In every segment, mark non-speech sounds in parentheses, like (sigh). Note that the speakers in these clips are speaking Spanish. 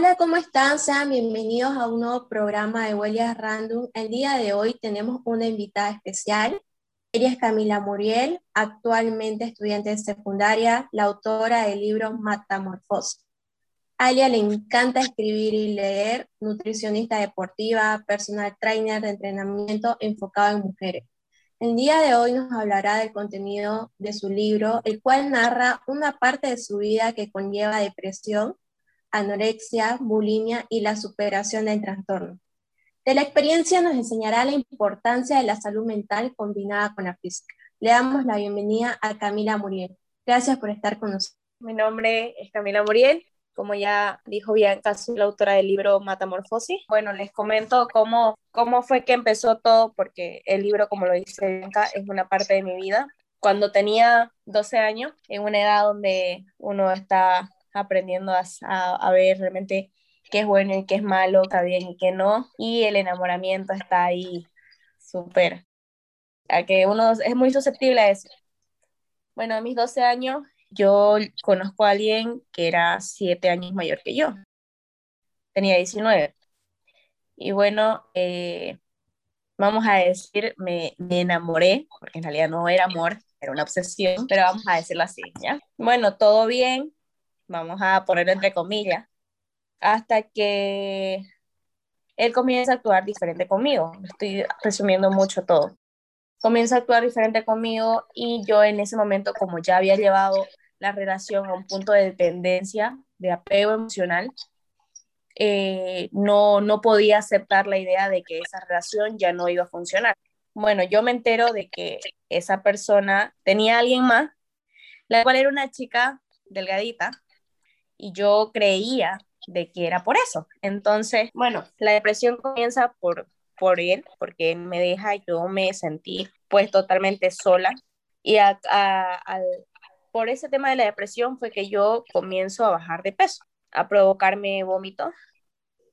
Hola, ¿cómo están? Sean bienvenidos a un nuevo programa de Huellas Random. El día de hoy tenemos una invitada especial. Ella es Camila Muriel, actualmente estudiante de secundaria, la autora del libro Matamorfosis. A ella le encanta escribir y leer, nutricionista deportiva, personal trainer de entrenamiento enfocado en mujeres. El día de hoy nos hablará del contenido de su libro, el cual narra una parte de su vida que conlleva depresión, anorexia, bulimia y la superación del trastorno. De la experiencia nos enseñará la importancia de la salud mental combinada con la física. Le damos la bienvenida a Camila Muriel. Gracias por estar con nosotros. Mi nombre es Camila Muriel. Como ya dijo Bianca, soy la autora del libro Matamorfosis. Bueno, les comento cómo, cómo fue que empezó todo, porque el libro, como lo dice Bianca, es una parte de mi vida. Cuando tenía 12 años, en una edad donde uno está aprendiendo a, a, ver realmente qué es bueno y qué es malo, está bien y qué no. Y el enamoramiento está ahí súper, a que uno es muy susceptible a eso. Bueno, a mis 12 años yo conozco a alguien que era 7 años mayor que yo. Tenía 19. Y bueno, eh, vamos a decir, me, me, enamoré, porque en realidad no era amor, era una obsesión, pero vamos a decirlo así, ¿ya? Bueno, todo bien, vamos a ponerlo entre comillas, hasta que él comienza a actuar diferente conmigo. Estoy resumiendo mucho todo. Comienza a actuar diferente conmigo y yo en ese momento, como ya había llevado la relación a un punto de dependencia, de apego emocional, eh, no, no podía aceptar la idea de que esa relación ya no iba a funcionar. Bueno, yo me entero de que esa persona tenía a alguien más, la cual era una chica delgadita, y yo creía de que era por eso. Entonces, bueno, la depresión comienza por, por él, porque él me deja yo me sentí pues totalmente sola. Y por ese tema de la depresión fue que yo comienzo a bajar de peso, a provocarme vómitos,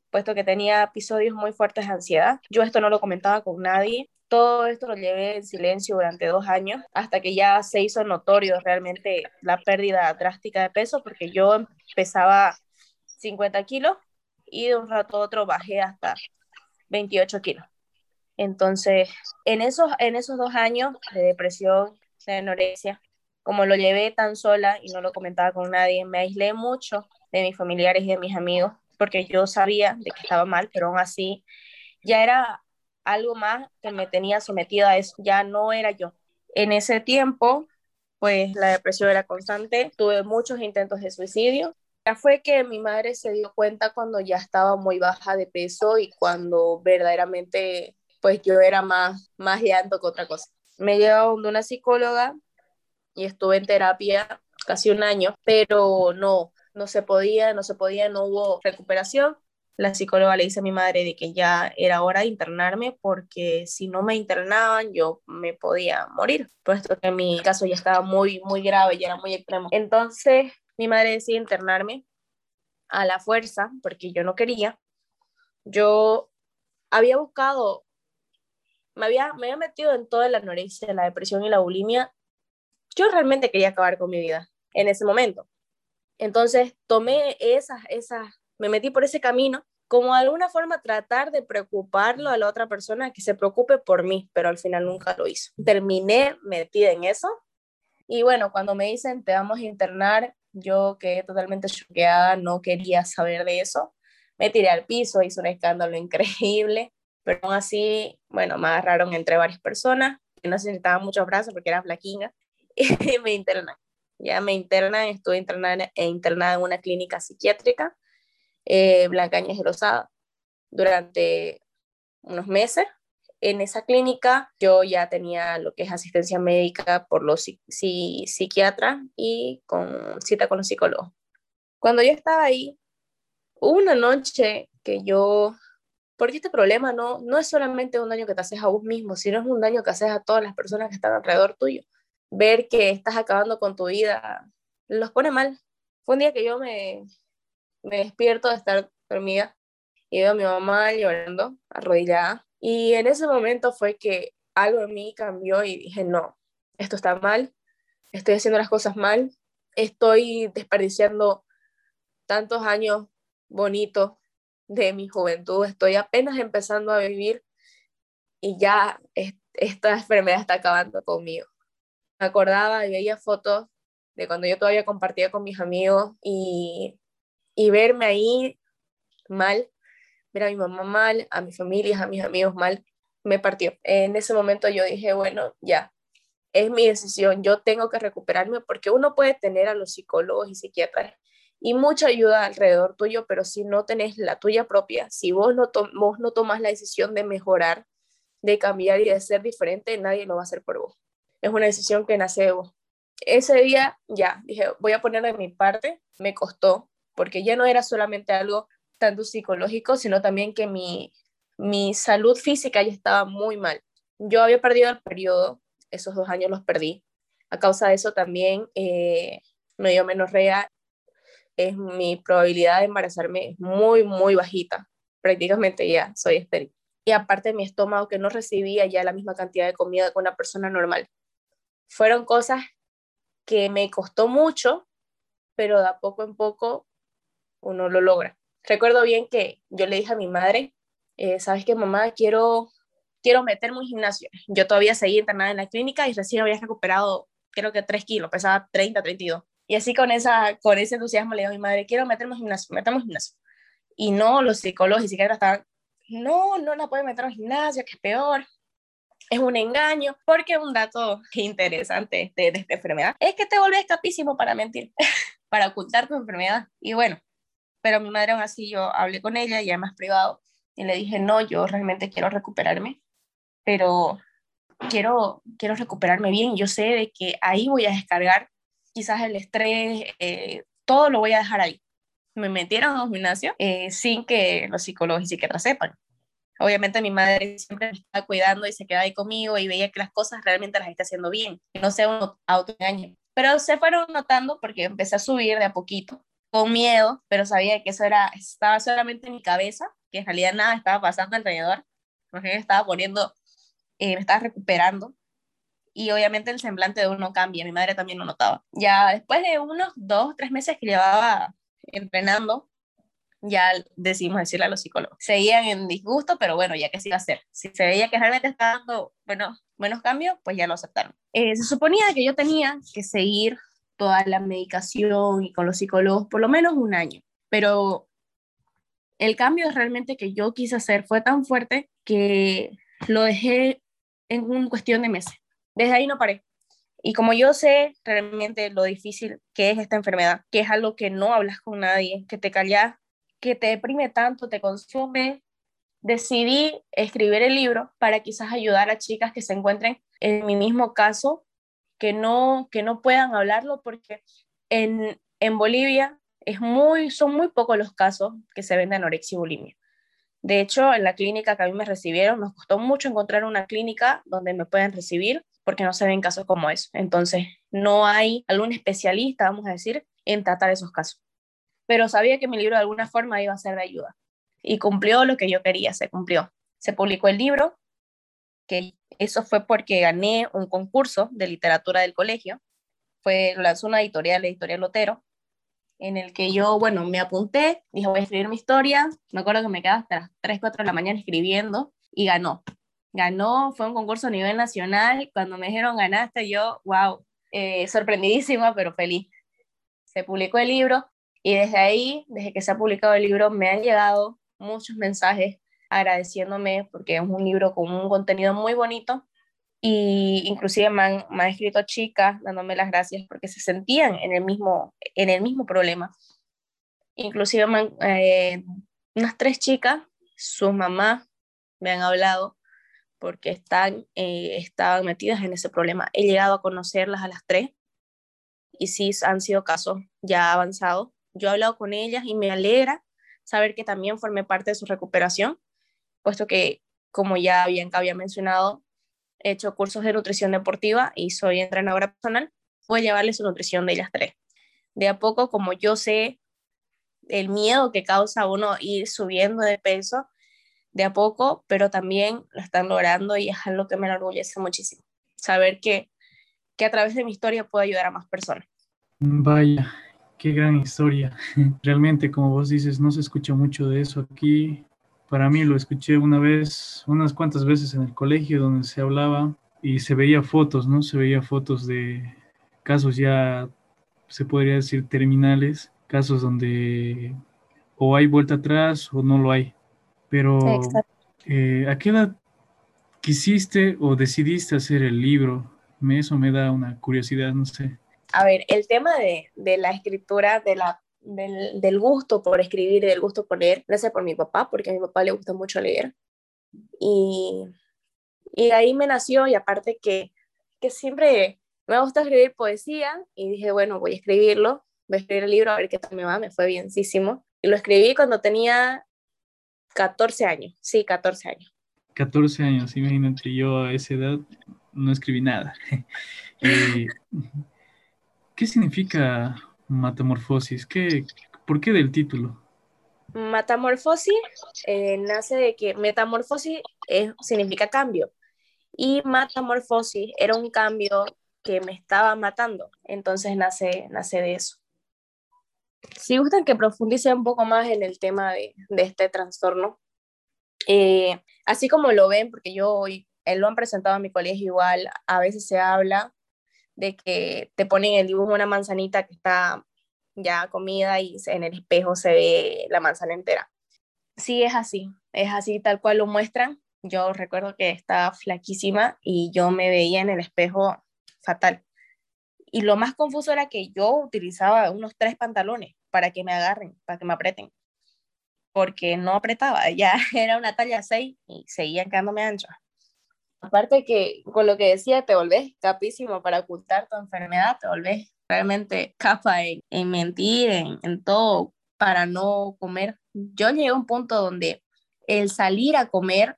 puesto que tenía episodios muy fuertes de ansiedad. Yo esto no lo comentaba con nadie, todo esto lo llevé en silencio durante dos años hasta que ya se hizo notorio realmente la pérdida drástica de peso porque yo pesaba 50 kilos y de un rato a otro bajé hasta 28 kilos. Entonces, en esos, en esos dos años de depresión, de anorexia, como lo llevé tan sola y no lo comentaba con nadie, me aislé mucho de mis familiares y de mis amigos porque yo sabía de que estaba mal, pero aún así ya era algo más que me tenía sometida a eso, ya no era yo. En ese tiempo, pues la depresión era constante, tuve muchos intentos de suicidio. Ya fue que mi madre se dio cuenta cuando ya estaba muy baja de peso y cuando verdaderamente, pues yo era más, más llanto que otra cosa. Me llevó de una psicóloga y estuve en terapia casi un año, pero no, no se podía, no se podía, no hubo recuperación la psicóloga le dice a mi madre de que ya era hora de internarme porque si no me internaban yo me podía morir, puesto que mi caso ya estaba muy, muy grave, ya era muy extremo. Entonces mi madre decide internarme a la fuerza porque yo no quería. Yo había buscado, me había, me había metido en toda la anorexia, la depresión y la bulimia. Yo realmente quería acabar con mi vida en ese momento. Entonces tomé esas, esas me metí por ese camino, como de alguna forma tratar de preocuparlo a la otra persona que se preocupe por mí, pero al final nunca lo hizo. Terminé metida en eso y bueno, cuando me dicen te vamos a internar, yo quedé totalmente choqueada, no quería saber de eso. Me tiré al piso, hice un escándalo increíble, pero aún así, bueno, me agarraron entre varias personas que no necesitaban muchos brazos porque era flaquina (laughs) y me internan. Ya me internan, estuve internada, internada en una clínica psiquiátrica eh, Blanca Áñez Rosada durante unos meses. En esa clínica yo ya tenía lo que es asistencia médica por los psiquiatras y con cita con los psicólogos. Cuando yo estaba ahí, hubo una noche que yo, porque este problema no, no es solamente un daño que te haces a vos mismo, sino es un daño que haces a todas las personas que están alrededor tuyo. Ver que estás acabando con tu vida los pone mal. Fue un día que yo me, me despierto de estar dormida y veo a mi mamá llorando, arrodillada. Y en ese momento fue que algo en mí cambió y dije, no, esto está mal, estoy haciendo las cosas mal, estoy desperdiciando tantos años bonito de mi juventud. Estoy apenas empezando a vivir y ya esta enfermedad está acabando conmigo. Acordaba y veía fotos de cuando yo todavía compartía con mis amigos y, y verme ahí mal, ver a mi mamá mal, a mi familia, a mis amigos mal, me partió. En ese momento yo dije, bueno, ya, es mi decisión, yo tengo que recuperarme porque uno puede tener a los psicólogos y psiquiatras y mucha ayuda alrededor tuyo, pero si no tenés la tuya propia, si vos no, vos no tomas la decisión de mejorar, de cambiar y de ser diferente, nadie lo va a hacer por vos. Es una decisión que nace. Ese día ya dije, voy a poner de mi parte, me costó, porque ya no era solamente algo tanto psicológico, sino también que mi, mi salud física ya estaba muy mal. Yo había perdido el periodo, esos dos años los perdí. A causa de eso también eh, me dio menorrea. Es, mi probabilidad de embarazarme es muy, muy bajita. Prácticamente ya soy estéril. Y aparte mi estómago que no recibía ya la misma cantidad de comida que una persona normal. Fueron cosas que me costó mucho, pero de a poco en poco uno lo logra. Recuerdo bien que yo le dije a mi madre, eh, ¿sabes qué, mamá? Quiero, quiero meterme en gimnasio. Yo todavía seguía internada en la clínica y recién había recuperado, creo que 3 kilos, pesaba 30, 32. Y así con, esa, con ese entusiasmo le dije a mi madre, quiero meterme en gimnasio, metemos en gimnasio. Y no, los psicólogos y psiquiatras estaban, no, no la puede meter en gimnasio, que es peor. Es un engaño, porque un dato interesante de, de esta enfermedad es que te vuelves capísimo para mentir, (laughs) para ocultar tu enfermedad. Y bueno, pero mi madre aún así yo hablé con ella, ya más privado, y le dije, no, yo realmente quiero recuperarme, pero quiero, quiero recuperarme bien. Yo sé de que ahí voy a descargar quizás el estrés, eh, todo lo voy a dejar ahí. Me metieron a un gimnasio eh, sin que los psicólogos y psiquiatras sepan. Obviamente mi madre siempre me estaba cuidando y se quedaba ahí conmigo y veía que las cosas realmente las está haciendo bien, no sea un autoengaño. Pero se fueron notando porque empecé a subir de a poquito, con miedo, pero sabía que eso era, estaba solamente en mi cabeza que en realidad nada estaba pasando alrededor, porque me estaba poniendo, eh, me estaba recuperando. Y obviamente el semblante de uno cambia, mi madre también lo notaba. Ya después de unos dos, tres meses que llevaba entrenando, ya decidimos decirle a los psicólogos. Seguían en disgusto, pero bueno, ya que se iba a hacer. Si se veía que realmente estaba dando bueno, buenos cambios, pues ya lo aceptaron. Eh, se suponía que yo tenía que seguir toda la medicación y con los psicólogos por lo menos un año, pero el cambio realmente que yo quise hacer fue tan fuerte que lo dejé en una cuestión de meses. Desde ahí no paré. Y como yo sé realmente lo difícil que es esta enfermedad, que es algo que no hablas con nadie, que te callas, que te deprime tanto, te consume, decidí escribir el libro para quizás ayudar a chicas que se encuentren en mi mismo caso, que no, que no puedan hablarlo, porque en, en Bolivia es muy, son muy pocos los casos que se ven de anorexia y bulimia. De hecho, en la clínica que a mí me recibieron, nos costó mucho encontrar una clínica donde me puedan recibir porque no se ven casos como eso. Entonces, no hay algún especialista, vamos a decir, en tratar esos casos. Pero sabía que mi libro de alguna forma iba a ser de ayuda. Y cumplió lo que yo quería, se cumplió. Se publicó el libro, que eso fue porque gané un concurso de literatura del colegio. Fue, lanzó una editorial, la editorial Lotero, en el que yo, bueno, me apunté, dije, voy a escribir mi historia, me acuerdo que me quedaba hasta las 3, 4 de la mañana escribiendo y ganó. Ganó, fue un concurso a nivel nacional, cuando me dijeron ganaste, yo, wow, eh, sorprendidísima, pero feliz. Se publicó el libro y desde ahí, desde que se ha publicado el libro, me han llegado muchos mensajes agradeciéndome porque es un libro con un contenido muy bonito y inclusive me han, escrito chicas dándome las gracias porque se sentían en el mismo, en el mismo problema. Inclusive eh, unas tres chicas, sus mamás me han hablado porque están, eh, estaban metidas en ese problema. He llegado a conocerlas a las tres y sí han sido casos ya avanzados. Yo he hablado con ellas y me alegra saber que también formé parte de su recuperación, puesto que, como ya bien había mencionado, he hecho cursos de nutrición deportiva y soy entrenadora personal, voy a llevarles su nutrición de ellas tres. De a poco, como yo sé el miedo que causa uno ir subiendo de peso, de a poco, pero también lo están logrando y es algo que me enorgullece muchísimo. Saber que, que a través de mi historia puedo ayudar a más personas. Vaya, qué gran historia. (laughs) Realmente, como vos dices, no se escucha mucho de eso aquí. Para mí lo escuché una vez, unas cuantas veces en el colegio donde se hablaba y se veía fotos, ¿no? Se veía fotos de casos ya, se podría decir, terminales, casos donde o hay vuelta atrás o no lo hay. Pero, eh, ¿a qué edad quisiste o decidiste hacer el libro? Me, eso me da una curiosidad, no sé. A ver, el tema de, de la escritura, de la, del, del, gusto por escribir y del gusto por leer, nace por mi papá, porque a mi papá le gusta mucho leer. Y, y ahí me nació, y aparte que, que siempre me gusta escribir poesía, y dije, bueno, voy a escribirlo, voy a escribir el libro, a ver qué tal me va, me fue bienísimo. Y lo escribí cuando tenía 14 años, sí, 14 años. 14 años, imagínate, yo a esa edad no escribí nada. (laughs) Eh, ¿Qué significa metamorfosis? ¿Qué, ¿Por qué del título? Metamorfosis eh, nace de que metamorfosis significa cambio y metamorfosis era un cambio que me estaba matando, entonces nace, nace de eso. Si gustan que profundice un poco más en el tema de, de este trastorno, eh, así como lo ven, porque yo hoy, él lo han presentado en mi colegio igual, a veces se habla de que te ponen el dibujo una manzanita que está ya comida y en el espejo se ve la manzana entera. Sí, es así, es así tal cual lo muestran. Yo recuerdo que estaba flaquísima y yo me veía en el espejo fatal. Y lo más confuso era que yo utilizaba unos tres pantalones para que me agarren, para que me aprieten porque no apretaba, (laughs) ya era una talla 6 y seguían quedándome ancha. Aparte que con lo que decía, te volvés capísimo para ocultar tu enfermedad, te volvés realmente capa en, mentir, en, en todo, para no comer. Yo llegué a un punto donde el salir a comer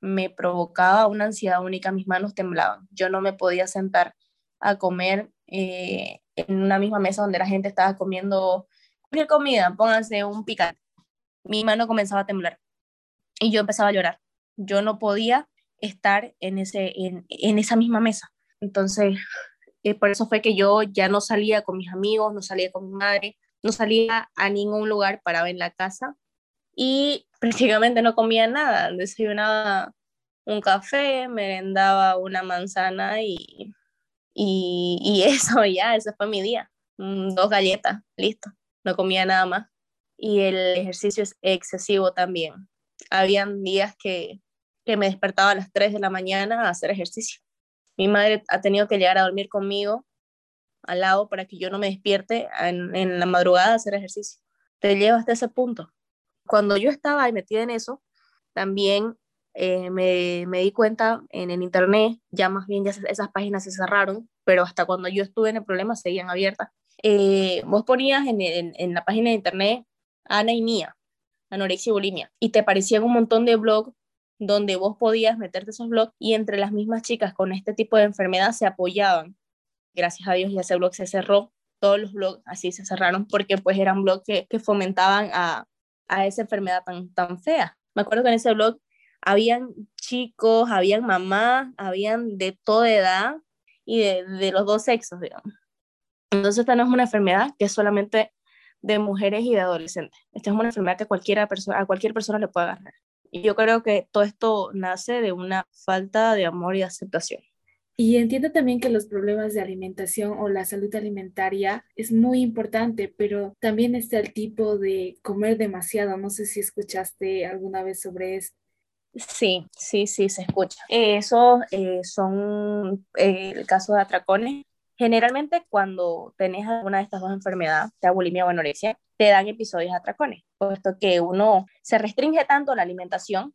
me provocaba una ansiedad única, mis manos temblaban. Yo no me podía sentar a comer eh, en una misma mesa donde la gente estaba comiendo cualquier comida, pónganse un picante mi mano comenzaba a temblar y yo empezaba a llorar. Yo no podía estar en, ese, en, en esa misma mesa. Entonces, eh, por eso fue que yo ya no salía con mis amigos, no salía con mi madre, no salía a ningún lugar para ver la casa y (laughs) prácticamente no comía nada. Desayunaba un café, merendaba una manzana y, y, y (laughs) eso ya, ese fue mi día. Mm, dos galletas, listo. No comía nada más y el ejercicio es excesivo también. Habían días que, que me despertaba a las 3 de la mañana a hacer ejercicio. Mi madre ha tenido que llegar a dormir conmigo al lado para que yo no me despierte en, la madrugada a hacer ejercicio. Te lleva hasta ese punto. Cuando yo estaba ahí metida en eso, también eh, me, di cuenta en el internet, ya más bien ya esas páginas se cerraron, pero hasta cuando yo estuve en el problema seguían abiertas. Eh, vos ponías en, en, la página de internet Ana y Mía, anorexia y bulimia, y te aparecían un montón de blogs donde vos podías meterte esos blogs y entre las mismas chicas con este tipo de enfermedad se apoyaban. Gracias a Dios ya ese blog se cerró, todos los blogs así se cerraron porque pues eran blogs que, que fomentaban a, a, esa enfermedad tan, tan fea. Me acuerdo que en ese blog habían chicos, habían mamás, habían de toda edad y de, los dos sexos, digamos. Entonces esta no es una enfermedad que solamente de mujeres y de adolescentes. Esta es una enfermedad que cualquiera persona, a cualquier persona le puede agarrar. Y yo creo que todo esto nace de una falta de amor y aceptación. Y entiendo también que los problemas de alimentación o la salud alimentaria es muy importante, pero también está el tipo de comer demasiado. No sé si escuchaste alguna vez sobre eso. Sí, sí, sí, se escucha. Eso eh, son eh, el caso de atracones, Generalmente cuando tenés alguna de estas dos enfermedades, sea bulimia o anorexia, te dan episodios atracones, puesto que uno se restringe tanto la alimentación,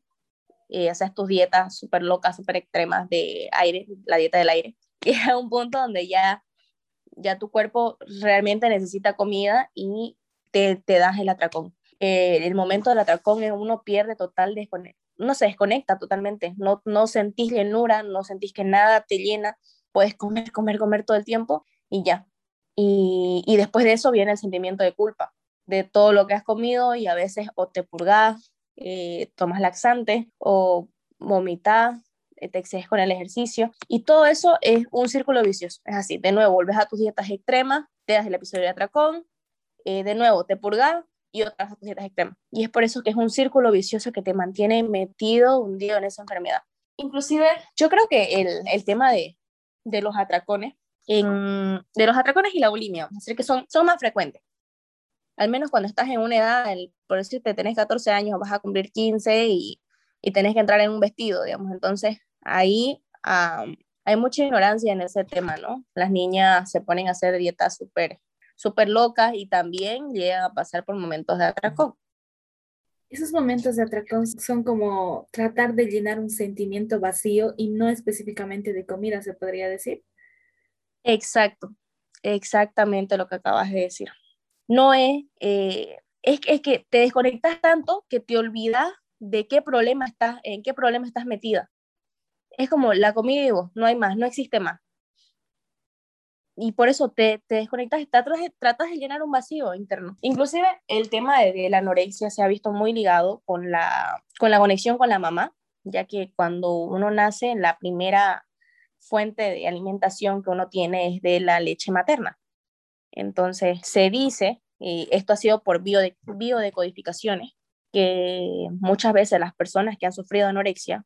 eh, haces tus dietas súper locas, súper extremas de aire, la dieta del aire, (laughs) que a un punto donde ya, ya tu cuerpo realmente necesita comida y te, te das el atracón. Eh, el momento del atracón es uno pierde total desconexión, no se desconecta totalmente, no, no sentís llenura, no sentís que nada te llena, puedes comer, comer, comer todo el tiempo y ya. Y, y, después de eso viene el sentimiento de culpa de todo lo que has comido y a veces o te purgas, eh, tomas laxante o vomitas, eh, te excedes con el ejercicio y todo eso es un círculo vicioso. Es así, de nuevo, vuelves a tus dietas extremas, te das el episodio de atracón, eh, de nuevo, te purgas y otras dietas extremas. Y es por eso que es un círculo vicioso que te mantiene metido, hundido en esa enfermedad. Inclusive, yo creo que el, el tema de, de los atracones, en, de los atracones y la bulimia, es que son, son más frecuentes. Al menos cuando estás en una edad, el, por te tenés 14 años, vas a cumplir 15 y, y tenés que entrar en un vestido, digamos. Entonces, ahí hay mucha ignorancia en ese tema, ¿no? Las niñas se ponen a hacer dietas súper súper locas y también llegan a pasar por momentos de atracón. Esos momentos de atracón son como tratar de llenar un sentimiento vacío y no específicamente de comida, se podría decir. Exacto, exactamente lo que acabas de decir. No es, eh, es, es que te desconectas tanto que te olvidas de qué problema estás, en qué problema estás metida. Es como la comida y vos, no hay más, no existe más y por eso te, te desconectas tratas, tratas de llenar un vacío interno. Inclusive el tema de, la anorexia se ha visto muy ligado con la, con la conexión con la mamá, ya que cuando uno nace, la primera fuente de alimentación que uno tiene es de la leche materna. Entonces se dice, y esto ha sido por biode, biodecodificaciones, que muchas veces las personas que han sufrido anorexia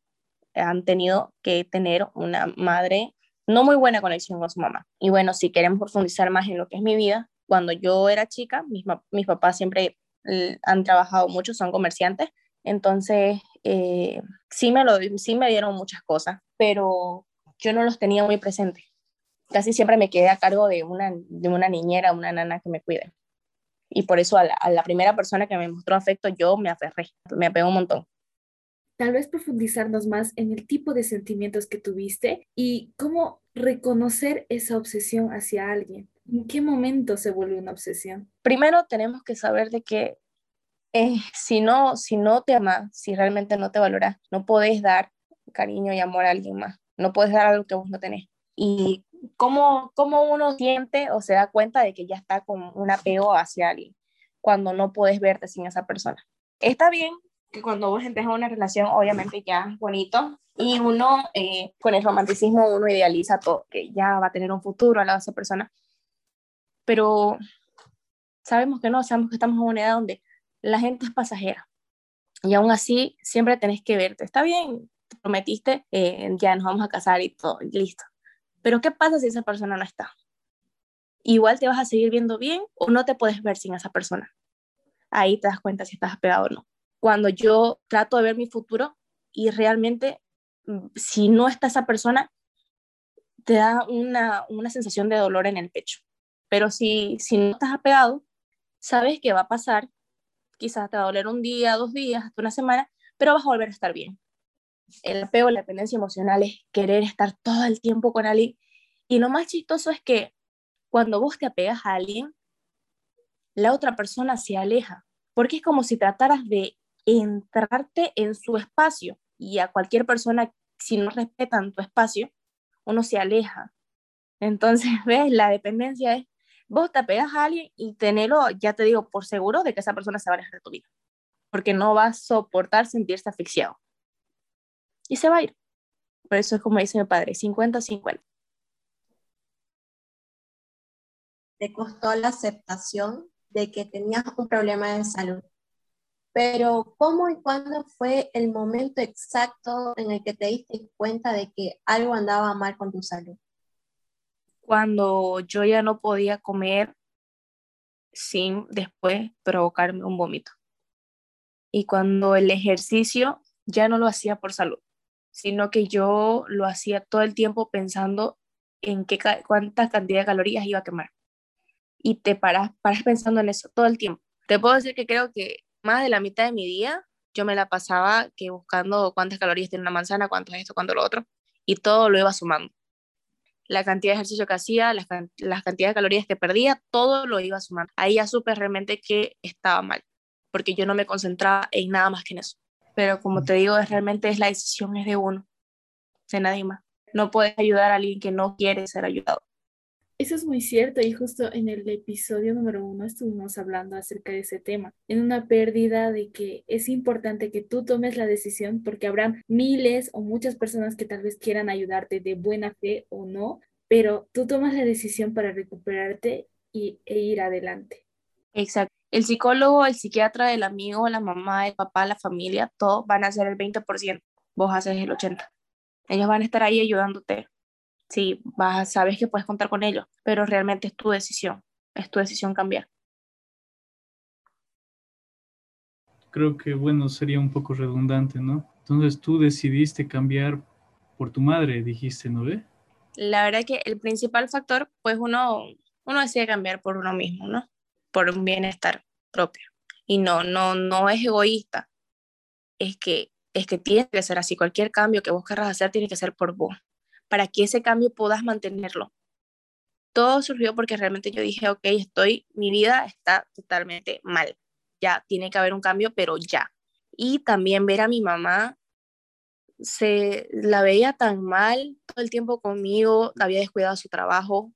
han tenido que tener una madre no muy buena conexión con su mamá. Y bueno, si queremos profundizar más en lo que es mi vida, cuando yo era chica, mis, mis papás siempre han trabajado mucho, son comerciantes, entonces eh, sí, me lo, sí me dieron muchas cosas, pero yo no los tenía muy presentes. Casi siempre me quedé a cargo de una, de una niñera, una nana que me cuide. Y por eso a la, primera persona que me mostró afecto, yo me aferré, me apegó un montón tal vez profundizarnos más en el tipo de sentimientos que tuviste y cómo reconocer esa obsesión hacia alguien. ¿En qué momento se vuelve una obsesión? Primero tenemos que saber de que eh, si, no, si no te amas, si realmente no te valoras, no podés dar cariño y amor a alguien más. No puedes dar algo que vos no tenés. Y cómo, cómo uno siente o se da cuenta de que ya está con un apego hacia alguien cuando no puedes verte sin esa persona. Está bien que cuando vos a una relación, obviamente ya es bonito, y uno, eh, con el romanticismo, uno idealiza todo, que ya va a tener un futuro al lado de esa persona, pero sabemos que no, sabemos que estamos en una edad donde la gente es pasajera, y aún así siempre tenés que verte, está bien, te prometiste, eh, ya nos vamos a casar y todo, y listo, pero ¿qué pasa si esa persona no está? Igual te vas a seguir viendo bien o no te puedes ver sin esa persona. Ahí te das cuenta si estás pegado o no cuando yo trato de ver mi futuro y realmente mm, si no está esa persona, te da una, sensación de dolor en el pecho. Pero si, si no estás apegado, sabes que va a pasar, quizás te va a doler un día, dos días, hasta una semana, pero vas a volver a estar bien. El apego, la dependencia emocional es querer estar todo el tiempo con alguien. Y lo más chistoso es que cuando vos te apegas a alguien, la otra persona se aleja, porque es como si trataras de entrarte en su espacio y a cualquier persona, si no respetan tu espacio, uno se aleja. Entonces, (laughs) ves, la dependencia es, vos te pegas a alguien y tenerlo, ya te digo, por seguro de que esa persona se va a alejar de tu vida, porque no va a soportar sentirse asfixiado. Y se va a ir. Por eso es como dice mi padre, 50-50. Te costó la aceptación de que tenías un problema de salud pero ¿cómo y cuándo fue el momento exacto en el que te diste cuenta de que algo andaba mal con tu salud? Cuando yo ya no podía comer sin después provocarme un vómito. Y cuando el ejercicio ya no lo hacía por salud, sino que yo lo hacía todo el tiempo pensando en qué, cuánta cantidad de calorías iba a quemar. Y te paras, paras pensando en eso todo el tiempo. Te puedo decir que creo que más de la mitad de mi día yo me la pasaba que buscando cuántas calorías tiene una manzana, cuánto es esto, cuánto lo otro, y todo lo iba sumando. La cantidad de ejercicio que hacía, las, las cantidades de calorías que perdía, todo lo iba sumando. Ahí ya supe realmente que estaba mal, porque yo no me concentraba en nada más que en eso. Pero como te digo, es, realmente es la decisión es de uno, de nadie más. No puedes ayudar a alguien que no quiere ser ayudado. Eso es muy cierto y justo en el episodio número uno estuvimos hablando acerca de ese tema, en una pérdida de que es importante que tú tomes la decisión porque habrá miles o muchas personas que tal vez quieran ayudarte de buena fe o no, pero tú tomas la decisión para recuperarte y, e ir adelante. Exacto. El psicólogo, el psiquiatra, el amigo, la mamá, el papá, la familia, todos van a ser el 20%, vos haces el 80%. Ellos van a estar ahí ayudándote. Sí, vas, sabes que puedes contar con ellos, pero realmente es tu decisión, es tu decisión cambiar. Creo que, bueno, sería un poco redundante, ¿no? Entonces tú decidiste cambiar por tu madre, dijiste, ¿no ve? La verdad que el principal factor, pues uno, uno decide cambiar por uno mismo, ¿no? Por un bienestar propio. Y no, no, no es egoísta. Es que, es que tiene que ser así. Cualquier cambio que vos querrás hacer tiene que ser por vos. Para que ese cambio puedas mantenerlo. Todo surgió porque realmente yo dije, ok, estoy, mi vida está totalmente mal. Ya tiene que haber un cambio, pero ya. Y también ver a mi mamá se la veía tan mal todo el tiempo conmigo, había descuidado su trabajo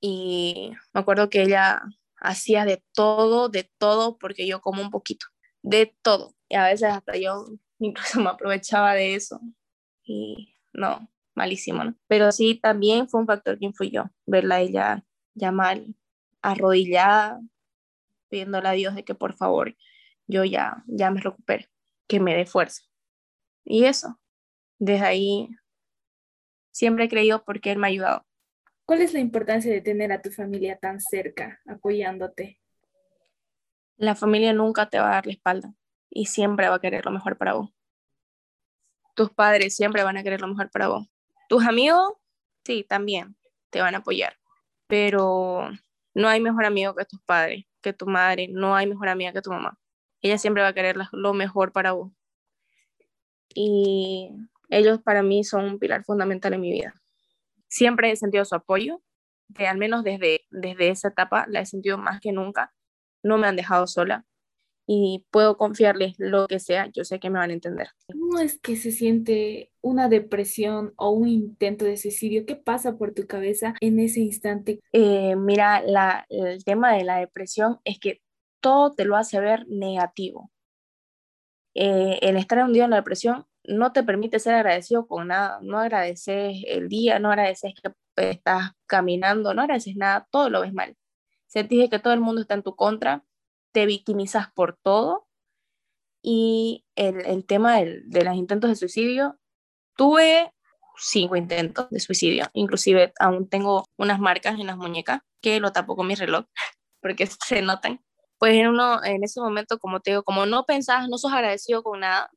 y me acuerdo que ella hacía de todo, de todo, porque yo como un poquito, de todo. Y a veces hasta yo incluso (laughs) me aprovechaba de eso. Y no, malísimo, ¿no? Pero sí, también fue un factor que influyó, verla ella ya mal, arrodillada, pidiéndole a Dios de que por favor yo ya, ya me recupere, que me dé fuerza. Y eso, desde ahí siempre he creído porque Él me ha ayudado. ¿Cuál es la importancia de tener a tu familia tan cerca, apoyándote? La familia nunca te va a dar la espalda y siempre va a querer lo mejor para vos. Tus padres siempre van a querer lo mejor para vos. Tus amigos, sí, también te van a apoyar, pero no hay mejor amigo que tus padres, que tu madre, no hay mejor amiga que tu mamá. Ella siempre va a querer lo mejor para vos y ellos para mí son un pilar fundamental en mi vida. Siempre he sentido su apoyo, que al menos desde, desde esa etapa la he sentido más que nunca. No me han dejado sola y puedo confiarles lo que sea, yo sé que me van a entender. ¿Cómo es que se siente una depresión o un intento de suicidio? ¿Qué pasa por tu cabeza en ese instante? Eh, mira, la, el tema de la depresión es que todo te lo hace ver negativo eh, el estar hundido en la depresión no te permite ser agradecido con nada, no agradeces el día, no agradeces que estás caminando, no agradeces nada, todo lo ves mal. Sentís que todo el mundo está en tu contra, te victimizas por todo. Y el, el tema del, de los intentos de suicidio, tuve cinco intentos de suicidio, inclusive aún tengo unas marcas en las muñecas que lo tapo con mi reloj (laughs) porque se notan. Pues en, uno, en ese momento, como te digo, como no pensás, no sos agradecido con nada,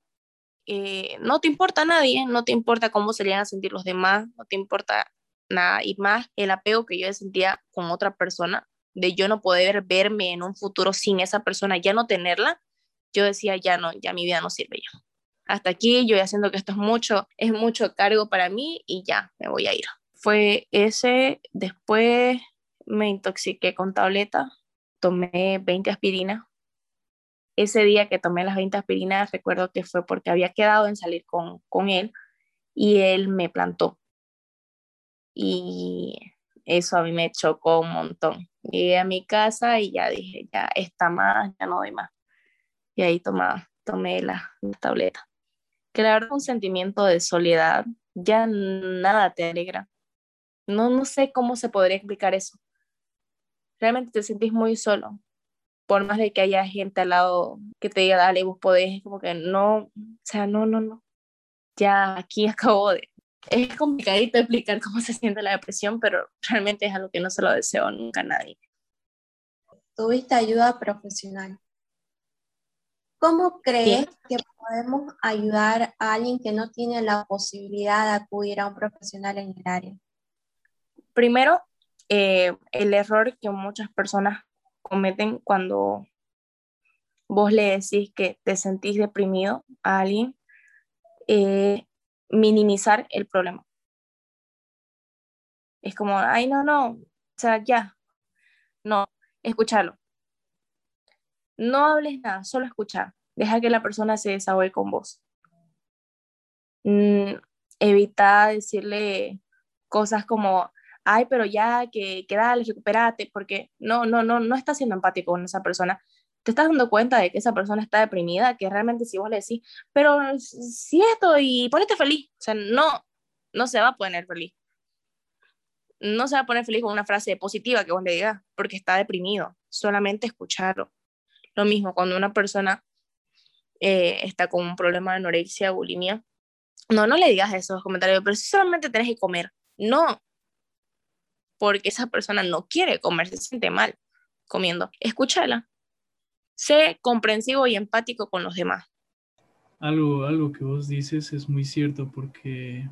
eh, no te importa nadie, no te importa cómo se llegan a sentir los demás, no te importa nada, y más el apego que yo sentía con otra persona, de yo no poder verme en un futuro sin esa persona, ya no tenerla, yo decía, ya no, ya mi vida no sirve ya. Hasta aquí yo ya siento que esto es mucho, es mucho cargo para mí y ya me voy a ir. Fue ese, después me intoxiqué con tableta, tomé 20 aspirinas. Ese día que tomé las 20 aspirinas, recuerdo que fue porque había quedado en salir con, con él y él me plantó. Y eso a mí me chocó un montón. Llegué a mi casa y ya dije, ya está más, ya no doy más. Y ahí tomaba, tomé la, la tableta. Claro, un sentimiento de soledad, ya nada te alegra. No, no sé cómo se podría explicar eso realmente te sentís muy solo. Por más de que haya gente al lado que te diga, dale, vos podés, como que no, o sea, no, no, no. Ya aquí (laughs) acabo de... Es complicadito explicar cómo se siente la depresión, pero realmente es algo que no se lo deseo nunca a nadie. Tuviste ayuda profesional. ¿Cómo crees que podemos ayudar a alguien que no tiene la posibilidad de acudir a un profesional en el área? Primero, eh, el error que muchas personas cometen cuando vos le decís que te sentís deprimido a alguien, eh, minimizar el problema. Es como, ay, no, no, o sea, ya, no, escúchalo. No hables nada, solo escuchar. Deja que la persona se desahogue con vos. Mm, evita decirle cosas como, ay, pero ya, que, que dale, recuperate, porque no, no, no, no estás siendo empático con esa persona. Te estás dando cuenta de que esa persona está deprimida, que realmente si vos le decís, pero si esto y ponete feliz, o sea, no, no se va a poner feliz. no se va a poner feliz con una frase positiva que vos le digas, porque está deprimido, solamente escucharlo. Lo mismo cuando una persona eh, está con un problema de anorexia, bulimia, no, no le digas esos comentarios, pero si solamente tenés que comer, no, porque esa persona no quiere comer, se siente mal comiendo. Escúchala. Sé comprensivo y empático con los demás. Algo, algo que vos dices es muy cierto porque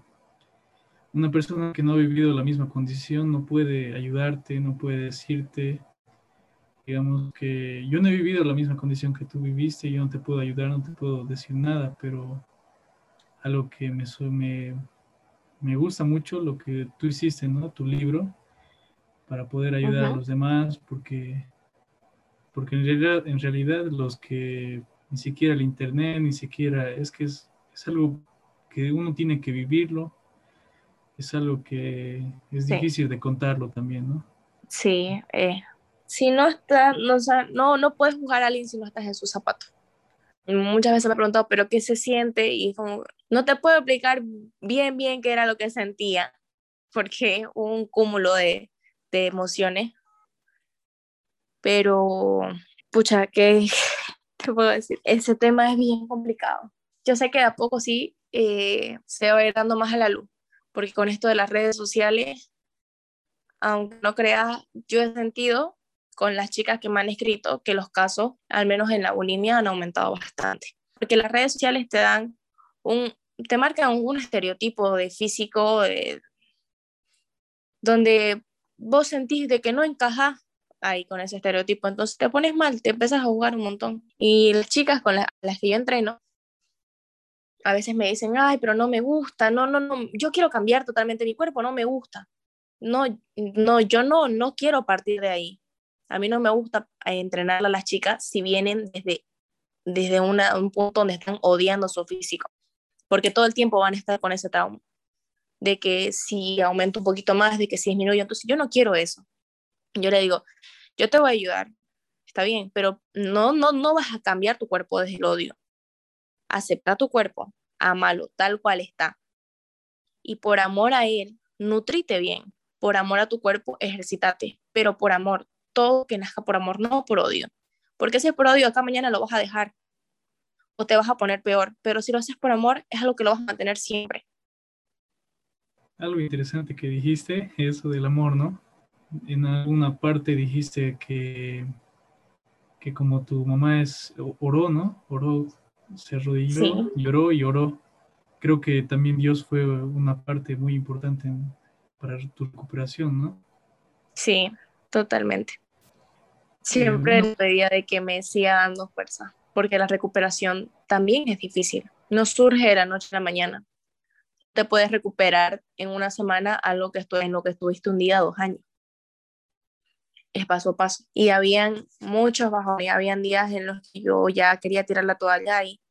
una persona que no ha vivido la misma condición no puede ayudarte, no puede decirte, digamos que yo no he vivido la misma condición que tú viviste, yo no te puedo ayudar, no te puedo decir nada, pero algo que me, me, me gusta mucho, lo que tú hiciste, ¿no? Tu libro, para poder ayudar a los demás, porque, porque en, realidad, en realidad los que ni siquiera el Internet, ni siquiera, es que es, es algo que uno tiene que vivirlo, es algo que es difícil de contarlo también, ¿no? Sí, eh, si no estás, no, no, no puedes juzgar a alguien si no estás en sus zapatos. Muchas veces me he preguntado, ¿pero qué se siente? Y como, no te puedo explicar bien, bien qué era lo que sentía, porque un cúmulo de, de emociones. Pero, pucha, ¿qué (laughs) te puedo decir? Ese tema es bien complicado. Yo sé que a poco sí eh, se va a ir dando más a la luz, porque con esto de las redes sociales, aunque no creas, yo he sentido con las chicas que me han escrito que los casos, al menos en la bulimia, han aumentado bastante. Porque las redes sociales te dan un, te marcan un estereotipo de físico donde vos sentís de que no encajas ahí con ese estereotipo, entonces te pones mal, te empiezas a jugar un montón. Y las chicas con las que yo entreno, a veces me dicen, ay, pero no me gusta, no, no, no, yo quiero cambiar totalmente mi cuerpo, no me gusta. No, no, yo no, no quiero partir de ahí. A mí no me gusta eh, entrenar a las chicas si vienen desde, desde una, un punto donde están odiando su físico, porque todo el tiempo van a estar con ese trauma de que si aumento un poquito más, de que si disminuyo, entonces yo no quiero eso. Yo le digo, yo te voy a ayudar, está bien, pero no, no, no vas a cambiar tu cuerpo desde el odio. Acepta tu cuerpo, amalo tal cual está. Y por amor a él, nutrite bien. Por amor a tu cuerpo, ejercítate, pero por amor, todo que nazca por amor, no por odio. Porque si es por odio, acá mañana lo vas a dejar o te vas a poner peor, pero si lo haces por amor, es algo que lo vas a mantener siempre algo interesante que dijiste, eso del amor, ¿no? En alguna parte dijiste que, que como tu mamá es, oró, ¿no? Oró, se arrodilló, lloró y oró. Creo que también Dios fue una parte muy importante para tu recuperación, ¿no? Sí, totalmente. Siempre eh, le pedía de que me siga dando fuerza, porque la recuperación también es difícil. No surge de la noche a la mañana te puedes recuperar en una semana algo que en lo que estuviste un día, dos años. Es paso a paso. Y habían muchos bajones, habían días en los que yo ya quería tirar la toalla y,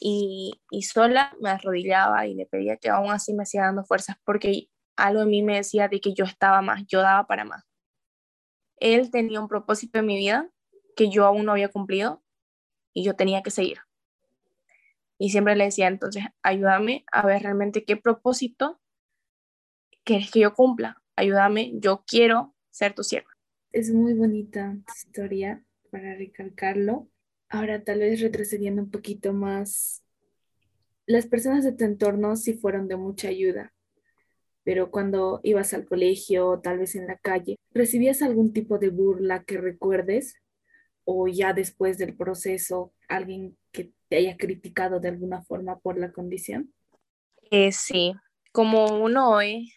y, y sola me arrodillaba y le pedía que aún así me siga dando fuerzas porque algo en mí me decía de que yo estaba más, yo daba para más. Él tenía un propósito en mi vida que yo aún no había cumplido y yo tenía que seguir. Y siempre le decía, entonces, ayúdame a ver realmente qué propósito quieres que yo cumpla. Ayúdame, yo quiero ser tu sierva. Es muy bonita tu historia para recalcarlo. Ahora, tal vez retrocediendo un poquito más, las personas de tu entorno sí fueron de mucha ayuda, pero cuando ibas al colegio o tal vez en la calle, ¿recibías algún tipo de burla que recuerdes? ¿O ya después del proceso, alguien que te haya criticado de alguna forma por la condición? Eh, sí, como uno hoy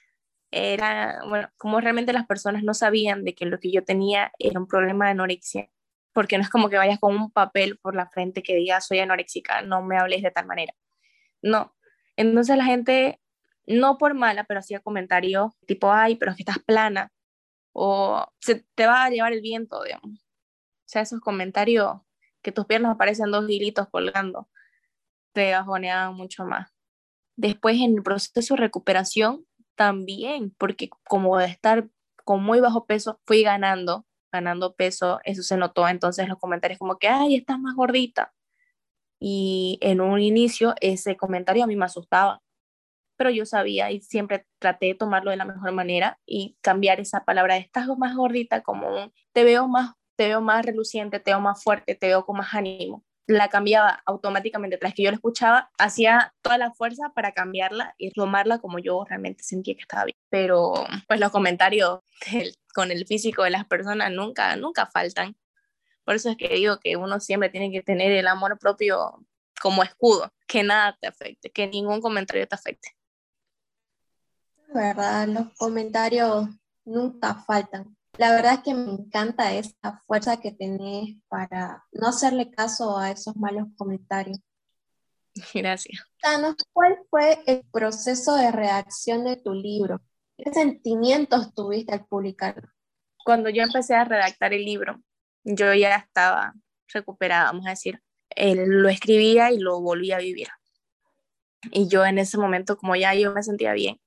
era, bueno, como realmente las personas no sabían de que lo que yo tenía era un problema de anorexia, porque no es como que vayas con un papel por la frente que diga soy anoréxica, no me hables de tal manera. No. Entonces la gente, no por mala, pero hacía comentarios tipo, ay, pero es que estás plana, o se te va a llevar el viento, digamos. O sea, esos comentarios que tus piernas aparecen dos hilitos colgando, te bajoneaban mucho más. Después en el proceso de recuperación también, porque como de estar con muy bajo peso, fui ganando, ganando peso, eso se notó entonces los comentarios como que, ay, estás más gordita. Y en un inicio ese comentario a mí me asustaba, pero yo sabía y siempre traté de tomarlo de la mejor manera y cambiar esa palabra de estás más gordita como un te veo más, te veo más reluciente, te veo más fuerte, te veo con más ánimo. La cambiaba automáticamente, tras que yo la escuchaba, hacía toda la fuerza para cambiarla y tomarla como yo realmente sentía que estaba bien. Pero pues los comentarios (laughs) con el físico de las personas nunca, nunca faltan. Por eso es que digo que uno siempre tiene que tener el amor propio como escudo, que nada te afecte, que ningún comentario te afecte verdad, los comentarios nunca faltan. La verdad es que me encanta esa fuerza que tenés para no hacerle caso a esos malos comentarios. (laughs) Gracias. Danos, ¿cuál fue el proceso de reacción de tu libro? ¿Qué sentimientos tuviste al publicarlo? Cuando yo empecé a redactar el libro, yo ya estaba recuperada, vamos a decir. lo escribía y lo volvía a vivir. Y yo en ese momento, como ya yo me sentía bien,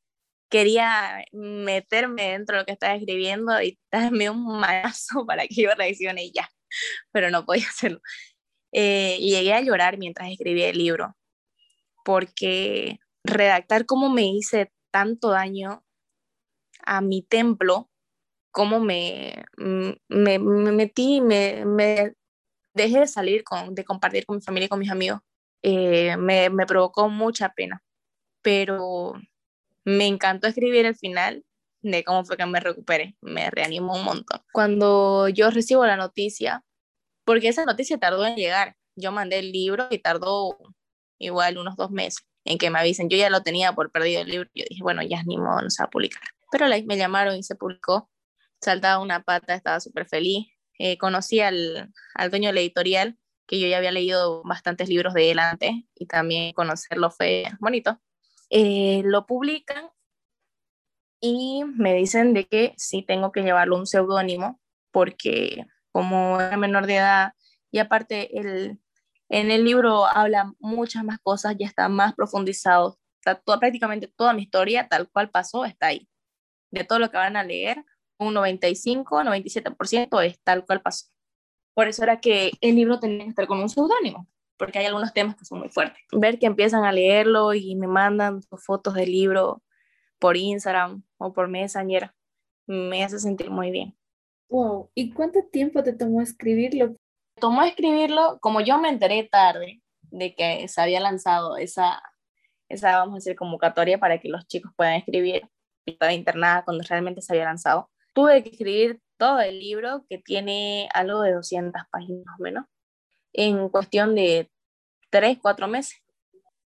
quería meterme dentro de lo que estaba escribiendo y darme un manazo (laughs) para que yo reaccione ya, pero no podía (laughs) hacerlo. Eh, y llegué a llorar mientras escribía el libro, porque redactar cómo me hice tanto daño a mi templo, cómo me, me, me metí, me, me, dejé de salir, con, de compartir con mi familia y con mis amigos, eh, me, me provocó mucha pena. Pero me encantó escribir el final de cómo fue que me recuperé, me reanimó un montón. Cuando yo recibo la noticia, porque esa noticia tardó en llegar, yo mandé el libro y tardó igual unos dos meses en que me avisen, yo ya lo tenía por perdido el libro, yo dije, bueno, ya ni modo, no se va a publicar. Pero me llamaron y se publicó, saltaba una pata, estaba súper feliz. Eh, conocí al, al dueño del editorial, que yo ya había leído bastantes libros de él antes, y también conocerlo fue bonito. Eh, lo publican y me dicen de que sí tengo que llevarlo un seudónimo porque como era menor de edad y aparte el, en el libro habla muchas más cosas, ya está más profundizado, está prácticamente toda mi historia tal cual pasó está ahí. De todo lo que van a leer, un 95, 97% es tal cual pasó. Por eso era que el libro tenía que estar con un seudónimo porque hay algunos temas que son muy fuertes. Ver que empiezan a leerlo y me mandan fotos del libro por Instagram o por Messenger, me hace sentir muy bien. Wow, ¿y cuánto tiempo te tomó escribirlo? Tomó escribirlo, como yo me enteré tarde de que se había lanzado esa, esa vamos a decir, convocatoria para que los chicos puedan escribir, estaba internada cuando realmente se había lanzado. Tuve que escribir todo el libro, que tiene algo de 200 páginas o menos en cuestión de tres, cuatro meses.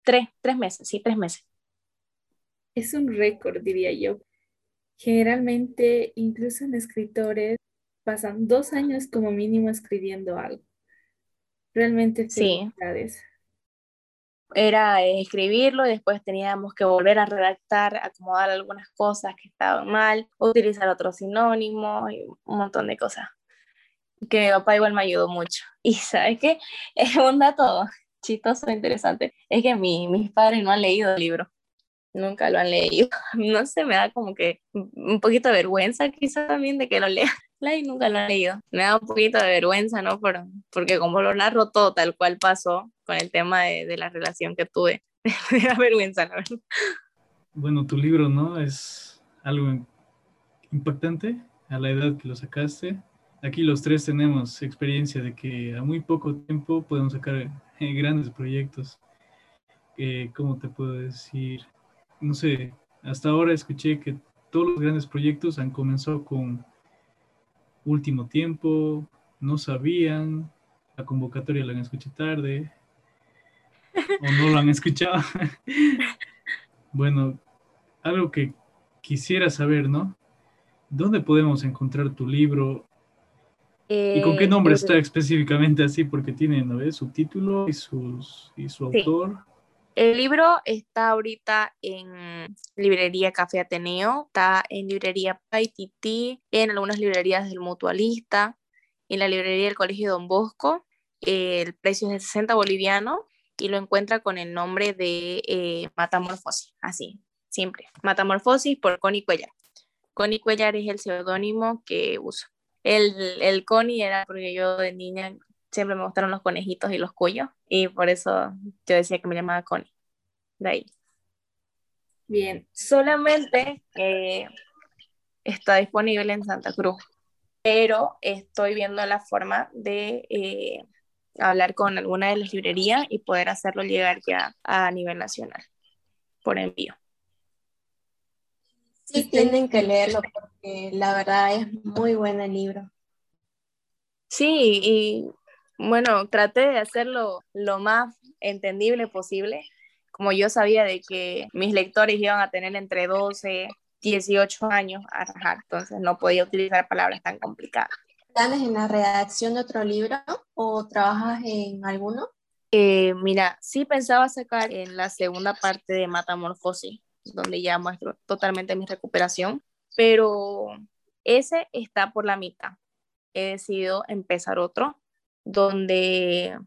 Tres, tres meses, sí, tres meses. Es un récord, diría yo. Generalmente, incluso en escritores, pasan dos años como mínimo escribiendo algo. Realmente felicidades. Sí. Era escribirlo y después teníamos que volver a redactar, acomodar algunas cosas que estaban mal, utilizar otro sinónimo y un montón de cosas que mi papá igual me ayudó mucho. (laughs) Y sabes qué, es un dato chistoso e interesante, es que mi, mis padres no han leído el libro, nunca lo han leído. (laughs) No sé, me da como que un poquito de vergüenza quizá también de que lo lean. Y (laughs) nunca lo han leído. Me da un poquito de vergüenza, ¿no? Por, porque como lo narro todo tal cual pasó con el tema de, de la relación que tuve, me da vergüenza, la verdad. Bueno, tu libro, ¿no? Es algo impactante a la edad que lo sacaste aquí los tres tenemos experiencia de que a muy poco tiempo podemos sacar eh, grandes proyectos. Eh, ¿Cómo te puedo decir? No sé, hasta ahora escuché que todos los grandes proyectos han comenzado con último tiempo, no sabían, la convocatoria la han escuchado tarde, o no lo han escuchado. (laughs) bueno, algo que quisiera saber, ¿no? ¿Dónde podemos encontrar tu libro? ¿Y con qué eh, nombre está específicamente así? Porque tiene ¿no? subtítulo y, sus, y su autor. El libro está ahorita en librería Café Ateneo, está en librería Paititi, en algunas librerías del Mutualista, en la librería del Colegio Don Bosco. el precio es de 60 bolivianos y lo encuentra con el nombre de eh, Matamorfosis, así, siempre. Matamorfosis por Connie Cuellar. Connie Cuellar es el seudónimo que uso. El, el Connie era porque yo de niña siempre me gustaron los conejitos y los cuyos y por eso yo decía que me llamaba Connie. De ahí. Bien. Solamente está disponible en Santa Cruz, pero estoy viendo la forma de eh, hablar con alguna de las librerías y poder hacerlo llegar ya a nivel nacional por envío. Sí, tienen que leerlo porque la verdad es muy bueno el libro. Sí, y bueno, traté de hacerlo lo más entendible posible, como yo sabía de que mis lectores iban a tener entre 12, 18 años a rajar, entonces no podía utilizar palabras tan complicadas. ¿Estás en la redacción de otro libro o trabajas en alguno? Eh, mira, sí pensaba sacar en la segunda parte de Matamorfosis, donde ya muestro totalmente mi recuperación, pero ese está por la mitad. He decidido empezar otro, donde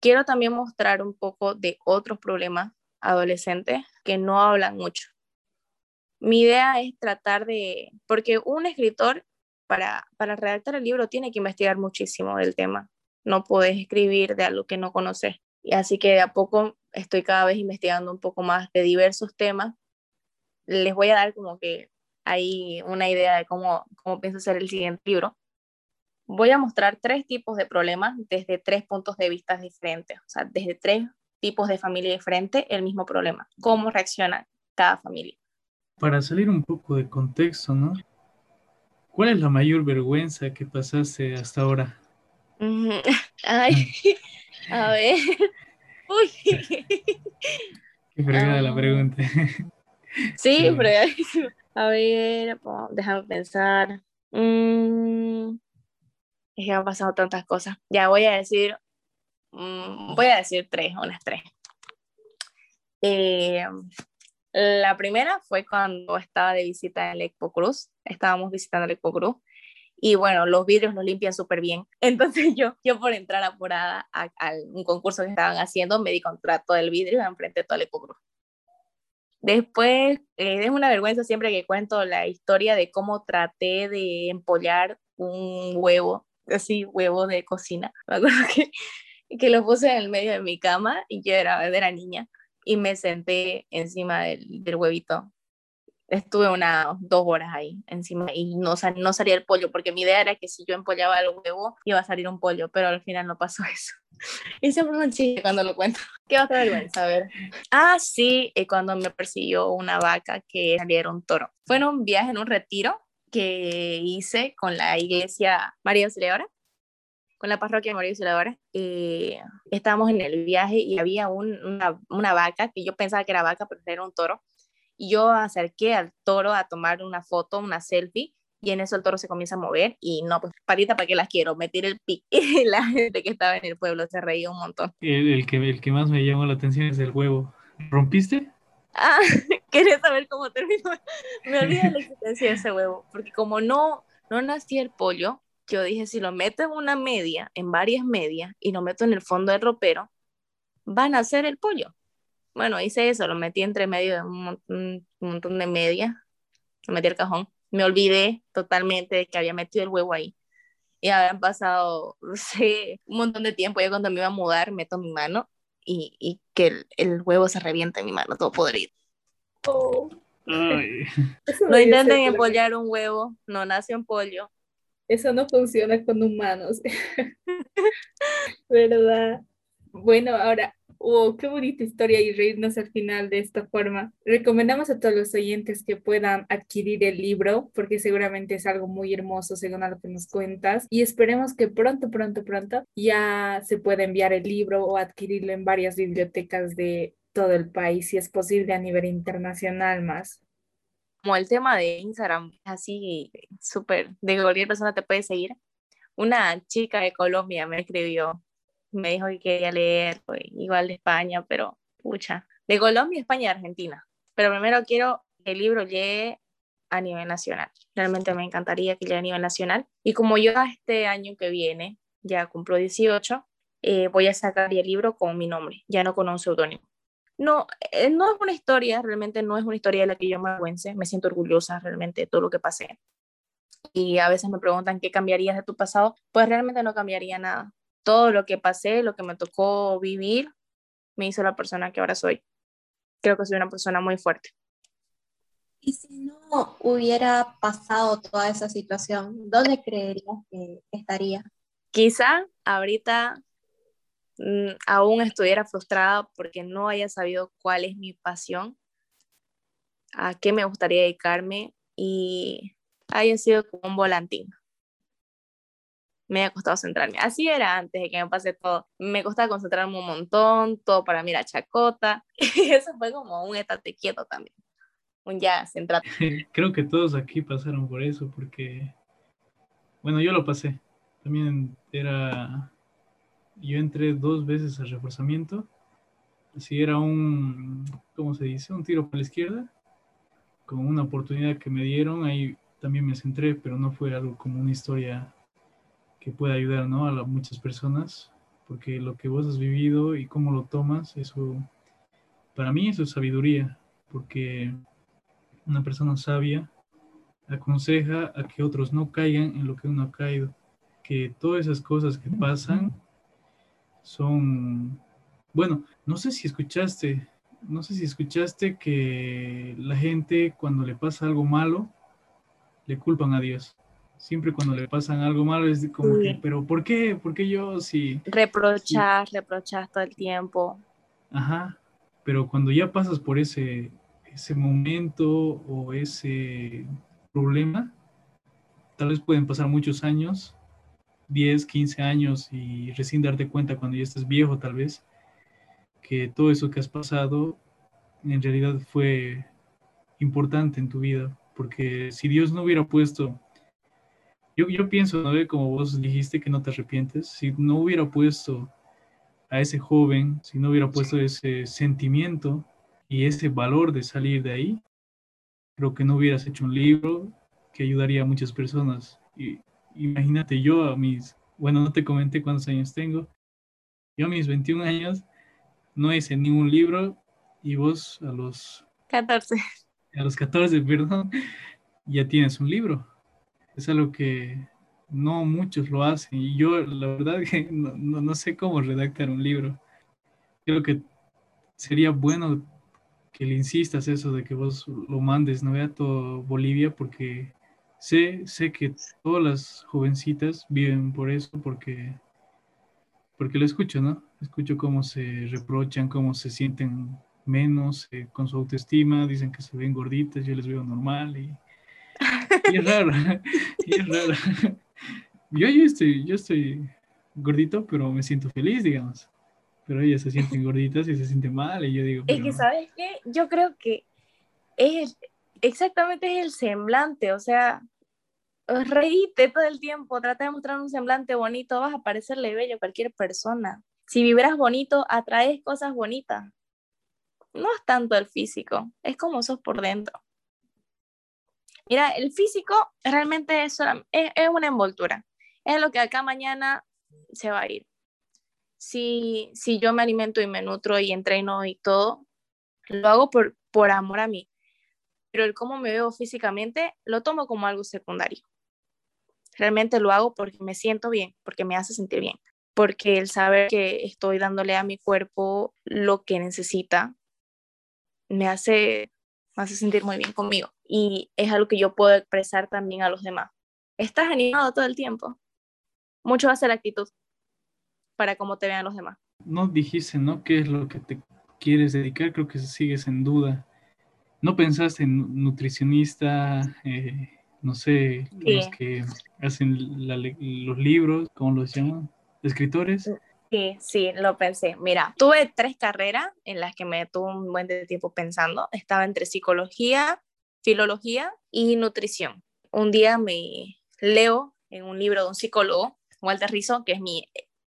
quiero también mostrar un poco de otros problemas adolescentes que no hablan mucho. Mi idea es tratar de, porque un escritor para, para redactar el libro tiene que investigar muchísimo del tema. No puedes escribir de algo que no conoces. Y así que de a poco estoy cada vez investigando un poco más de diversos temas. Les voy a dar como que hay una idea de cómo, cómo pienso hacer el siguiente libro. Voy a mostrar tres tipos de problemas desde tres puntos de vista diferentes, o sea, desde tres tipos de familia diferentes, el mismo problema. ¿Cómo reacciona cada familia? Para salir un poco de contexto, ¿no? ¿Cuál es la mayor vergüenza que pasaste hasta ahora? (laughs) Ay, (laughs) a ver. Uy. Qué fregada la pregunta. (laughs) Sí, fregadísimo. A ver, déjame pensar. Mm, es que han pasado tantas cosas. Ya voy a decir, mm, voy a decir tres, unas tres. Eh, la primera fue cuando estaba de visita en el Expo Cruz, estábamos visitando el Expo Cruz y bueno, los vidrios los limpian súper bien. (laughs) Entonces yo, yo por entrar apurada a, un concurso que estaban haciendo, me di contrato del vidrio enfrente de todo el Cruz. Después, eh, es una vergüenza siempre que cuento la historia de cómo traté de empollar un huevo, así, huevo de cocina. (laughs) Me acuerdo que, que lo puse en el medio de mi cama y yo era, era niña y me senté encima del, del huevito. Estuve unas dos horas ahí encima y no, no salía el pollo, porque mi idea era que si yo empollaba el huevo iba a salir un pollo, pero al final no pasó (laughs) eso. Y siempre me chiste cuando lo cuento. (laughs) Qué otra vergüenza, a ver. Ah, sí, eh, cuando me persiguió una vaca que saliera un toro. Fue en un viaje, en un retiro que hice con la iglesia María Auxiliadora con la parroquia María Auxiliadora, eh, estábamos en el viaje y había una, una, vaca que yo pensaba que era vaca, pero era un toro. Y yo acerqué al toro a tomar una foto, una selfie, y en eso el toro se comienza a mover y no, pues patita, ¿para qué las quiero? Me tiré el pic (laughs) y la gente que estaba en el pueblo se reía un montón. El, que, el que más me llamó la atención es el huevo. ¿Rompiste? Ah, (laughs) quería saber cómo terminó. Me olvidé la existencia de ese huevo, porque como no, no nacía el pollo, yo dije, si lo meto en una media, en varias medias, y lo meto en el fondo del ropero, van a hacer el pollo. Bueno, hice eso, lo metí entre medio de un montón, de medias, lo metí al cajón. Me olvidé totalmente de que había metido el huevo ahí. Y habían pasado, (laughs) un montón de tiempo. Yo cuando me iba a mudar, meto mi mano y, y que el, el, huevo se revienta en mi mano, todo podrido. Oh. No intenten empollar un huevo, no nace un pollo. Eso no funciona con humanos. (laughs) ¿Verdad? Bueno, ahora, oh, qué bonita historia y reírnos al final de esta forma. Recomendamos a todos los oyentes que puedan adquirir el libro porque seguramente es algo muy hermoso según a lo que nos cuentas y esperemos que pronto, pronto, pronto ya se pueda enviar el libro o adquirirlo en varias bibliotecas de todo el país si es posible a nivel internacional más como el tema de Instagram, así súper, de cualquier persona te puede seguir. Una chica de Colombia me escribió, me dijo que quería leer, pues, igual de España, pero pucha, de Colombia, España y Argentina. Pero primero quiero que el libro llegue a nivel nacional. Realmente me encantaría que llegue a nivel nacional. Y como yo este año que viene ya cumplo 18, eh, voy a sacar el libro con mi nombre, ya no con un seudónimo no, eh, no es una historia, realmente no es una historia de la que yo me avergüence, me siento orgullosa realmente de todo lo que pasé. Y a veces me preguntan qué cambiarías de tu pasado, pues realmente no cambiaría nada. Todo lo que pasé, lo que me tocó vivir, me hizo la persona que ahora soy. Creo que soy una persona muy fuerte. Y si no hubiera pasado toda esa situación, ¿dónde creerías que estaría? Quizá ahorita mm, aún estuviera frustrada porque no haya sabido cuál es mi pasión, a qué me gustaría dedicarme y haya sido como un volantín. Me ha costado centrarme. Así era antes de que me pase todo. Me costaba concentrarme un montón, todo para mirar chacota. (laughs) Y eso fue como un estate quieto también un ya centrado. (laughs) Creo que todos aquí pasaron por eso, porque, bueno, yo lo pasé. También era, yo entré dos veces al reforzamiento. Así era un, ¿cómo se dice? Un tiro por la izquierda. Como una oportunidad que me dieron, ahí también me centré, pero no fue algo como una historia que pueda ayudar ¿no? a muchas personas, porque lo que vos has vivido y cómo lo tomas, eso, para mí eso es sabiduría, porque una persona sabia aconseja a que otros no caigan en lo que uno ha caído, que todas esas cosas que pasan son, bueno, no sé si escuchaste, no sé si escuchaste que la gente cuando le pasa algo malo, le culpan a Dios. Siempre cuando le pasan algo malo es como que, pero ¿por qué? ¿Por qué yo si... Reprochar, reprochar todo el tiempo. Ajá, pero cuando ya pasas por ese, ese momento o ese problema, tal vez pueden pasar muchos años, 10, 15 años y recién darte cuenta cuando ya estás viejo tal vez, que todo eso que has pasado en realidad fue importante en tu vida, porque si Dios no hubiera puesto, yo, yo pienso, ¿no? Como vos dijiste que no te arrepientes, si no hubiera puesto a ese joven, si no hubiera puesto ese sentimiento y ese valor de salir de ahí, creo que no hubieras hecho un libro que ayudaría a muchas personas. Y, imagínate, yo a mis, bueno, no te comenté cuántos años tengo, yo a mis 21 años no hice ningún libro y vos a los 14. A los 14, (laughs) perdón, ya tienes un libro. Es algo que no muchos lo hacen y yo la verdad (laughs) que no, no sé cómo redactar un libro. Creo que sería bueno que le insistas eso de que vos lo mandes, ¿no? A todo Bolivia, porque sé, sé que todas las jovencitas viven por eso, porque, porque lo escucho, ¿no? Escucho cómo se reprochan, cómo se sienten menos eh, con su autoestima, dicen que se ven gorditas, yo les veo normal y, es raro, y es raro. Yo, yo, estoy, yo estoy gordito, pero me siento feliz, digamos pero ellas se sienten gorditas y se sienten mal y yo digo... Es que, ¿sabes qué? Yo creo que es exactamente es el semblante, o sea, reíte todo el tiempo, trata de mostrar un semblante bonito, vas a parecerle bello a cualquier persona. Si vibras bonito, atraes cosas bonitas. No es tanto el físico, es como sos por dentro. Mira, el físico realmente es, una envoltura. Es lo que acá mañana se va a ir si, si yo me alimento y me nutro y entreno y todo, lo hago por, por amor a mí. Pero el cómo me veo físicamente lo tomo como algo secundario. Realmente lo hago porque me siento bien, porque me hace sentir bien, porque el saber que estoy dándole a mi cuerpo lo que necesita me hace, me hace sentir muy bien conmigo. Y es algo que yo puedo expresar también a los demás. Estás animado todo el tiempo. Mucho va a ser la actitud para cómo te vean los demás. No dijiste, ¿no? ¿Qué es lo que te quieres dedicar? Creo que sigues en duda. ¿No pensaste en nutricionista, eh, no sé, los que hacen los libros, ¿cómo los llaman? ¿Escritores? Sí, sí, lo pensé. Mira, tuve tres carreras en las que me tuve un buen tiempo pensando. Estaba entre psicología, filología y nutrición. Un día me leo en un libro de un psicólogo, Walter Rizzo, que es mi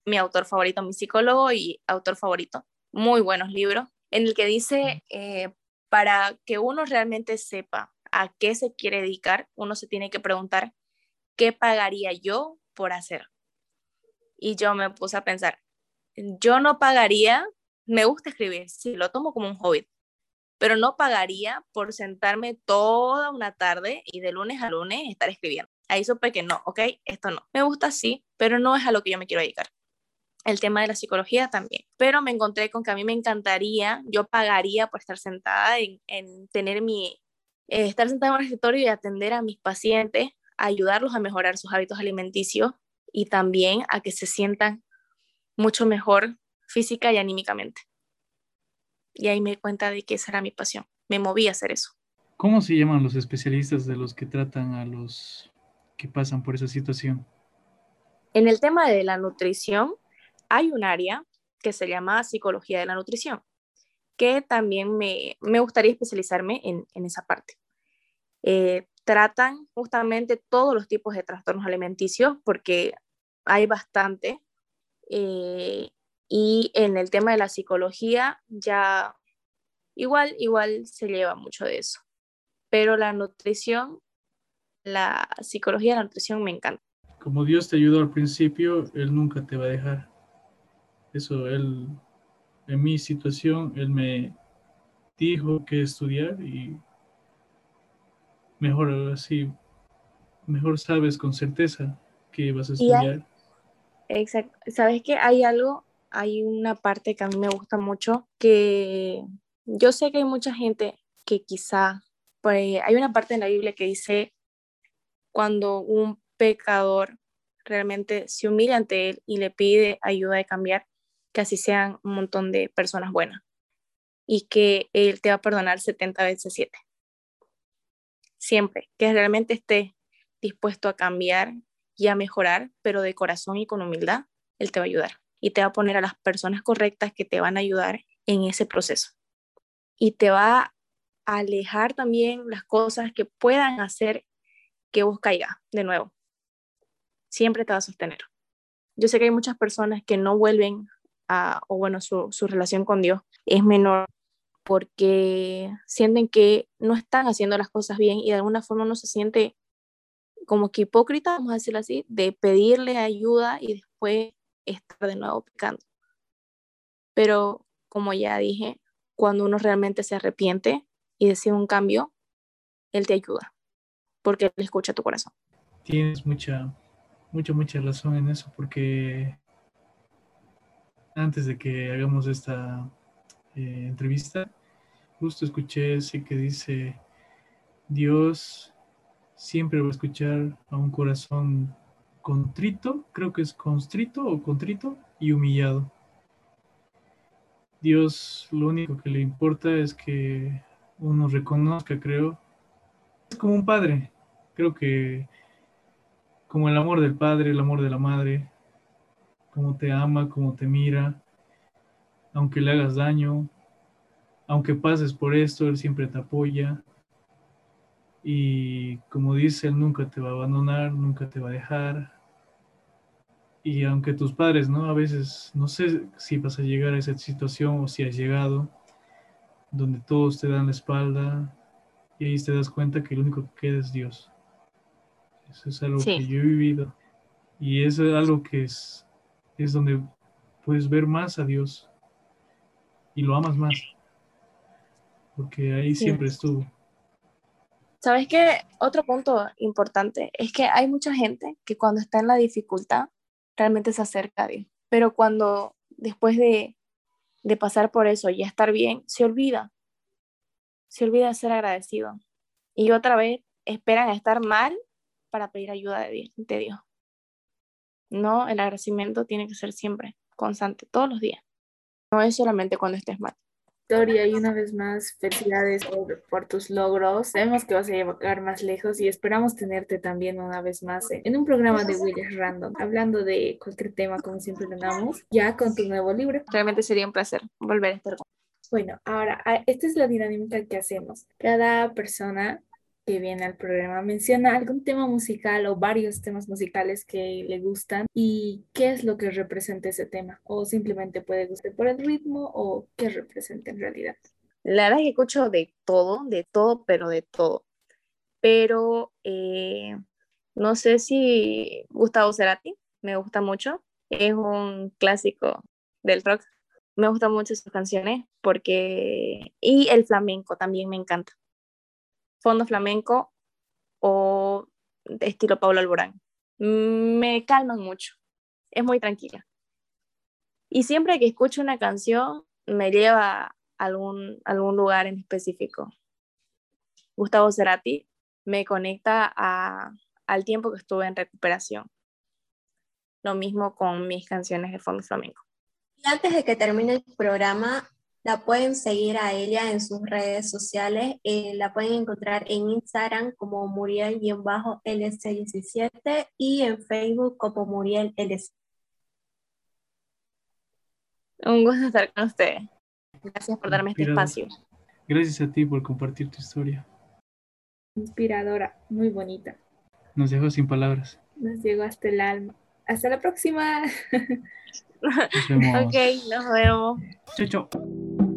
mi autor favorito, mi psicólogo y autor favorito. Muy buenos libros, en el que dice, eh, para que uno realmente sepa a qué se quiere dedicar, uno se tiene que preguntar, ¿qué pagaría yo por hacer? Y yo me puse a pensar, yo no pagaría, me gusta escribir, sí, lo tomo como un hobby, pero no pagaría por sentarme toda una tarde y de lunes a lunes estar escribiendo. Ahí supe que no, ok, esto no. Me gusta sí, pero no es a lo que yo me quiero dedicar el tema de la psicología también. Pero me encontré con que a mí me encantaría, yo pagaría por estar sentada en, tener mi eh, estar sentado en el escritorio y atender a mis pacientes, ayudarlos a mejorar sus hábitos alimenticios y también a que se sientan mucho mejor física y anímicamente. Y ahí me di cuenta de que esa era mi pasión. Me moví a hacer eso. ¿Cómo se llaman los especialistas de los que tratan a los que pasan por esa situación? En el tema de la nutrición, hay un área que se llama psicología de la nutrición, que también me, gustaría especializarme en, esa parte. Eh, tratan justamente todos los tipos de trastornos alimenticios porque hay bastante. Eh, y en el tema de la psicología ya igual, igual se lleva mucho de eso. Pero la nutrición, la psicología de la nutrición me encanta. Como Dios te ayudó al principio, Él nunca te va a dejar. Eso, Él, en mi situación, Él me dijo que estudiar y mejor así, mejor sabes con certeza que vas a estudiar. exacto. ¿Sabes que Hay algo, hay una parte que a mí me gusta mucho, que yo sé que hay mucha gente que quizá, pues hay una parte en la Biblia que dice, cuando un pecador realmente se humilla ante él y le pide ayuda de cambiar, que así sean un montón de personas buenas y que él te va a perdonar 70 veces 7 siempre, que realmente esté dispuesto a cambiar y a mejorar, pero de corazón y con humildad, Él te va a ayudar y te va a poner a las personas correctas que te van a ayudar en ese proceso. Y te va a alejar también las cosas que puedan hacer que vos caigas de nuevo. Siempre te va a sostener. Yo sé que hay muchas personas que no vuelven a, o bueno, su, su relación con Dios es menor porque sienten que no están haciendo las cosas bien y de alguna forma uno se siente como que hipócrita, vamos a decirlo así, de pedirle ayuda y después estar de nuevo pecando. Pero como ya dije, cuando uno realmente se arrepiente y decide un cambio, Él te ayuda, porque Él escucha tu corazón. Tienes mucha, mucha, mucha razón en eso, porque antes de que hagamos esta eh, entrevista, justo escuché ese que dice, Dios siempre va a escuchar a un corazón contrito, creo que es constrito o contrito y humillado. Dios lo único que le importa es que uno reconozca, creo. Es como un padre, creo que como el amor del padre, el amor de la madre, como te ama, como te mira, aunque le hagas daño, aunque pases por esto, Él siempre te apoya. Y como dice, Él nunca te va a abandonar, nunca te va a dejar. Y aunque tus padres, ¿no? A veces, no sé si vas a llegar a esa situación o si has llegado, donde todos te dan la espalda y ahí te das cuenta que lo único que queda es Dios. Eso es algo que yo he vivido. Y eso es algo que es, es donde puedes ver más a Dios y lo amas más, porque ahí siempre estuvo. ¿Sabes qué? Otro punto importante es que hay mucha gente que cuando está en la dificultad realmente se acerca a Dios, pero cuando después de, de pasar por eso y estar bien, se olvida, se olvida de ser agradecido. Y otra vez esperan a estar mal para pedir ayuda de Dios. No, el agradecimiento tiene que ser siempre, constante, todos los días. No es solamente cuando estés mal. Victoria, y una vez más, felicidades por, tus logros. Sabemos que vas a llegar más lejos y esperamos tenerte también una vez más en un programa de Williams Random, hablando de cualquier tema como siempre lo damos, ya con tu nuevo libro. Realmente sería un placer volver a estar con bueno, ahora, esta es la dinámica que hacemos. Cada persona que viene al programa menciona algún tema musical o varios temas musicales que le gustan y qué es lo que representa ese tema o simplemente puede gustar por el ritmo o qué representa en realidad. La verdad es que escucho de todo, de todo, pero de todo. Pero eh, no sé si Gustavo Cerati, me gusta mucho, es un clásico del rock. Me gustan mucho sus canciones porque... Y el flamenco también me encanta fondo flamenco o de estilo Pablo Alborán. Me calman mucho, es muy tranquila. Y siempre que escucho una canción me lleva a algún, algún lugar en específico. Gustavo Cerati me conecta a, al tiempo que estuve en recuperación. Lo mismo con mis canciones de fondo flamenco. Antes de que termine el programa, la pueden seguir a ella en sus redes sociales. Eh, la pueden encontrar en Instagram como Muriel-LC17 y en Facebook como Muriel LC. Un gusto estar con ustedes. Gracias por darme este espacio. Gracias a ti por compartir tu historia. Inspiradora, muy bonita. Nos dejó sin palabras. Nos llegó hasta el alma. Hasta la próxima. Nos vemos. ok, nos vemos. Chao, chao.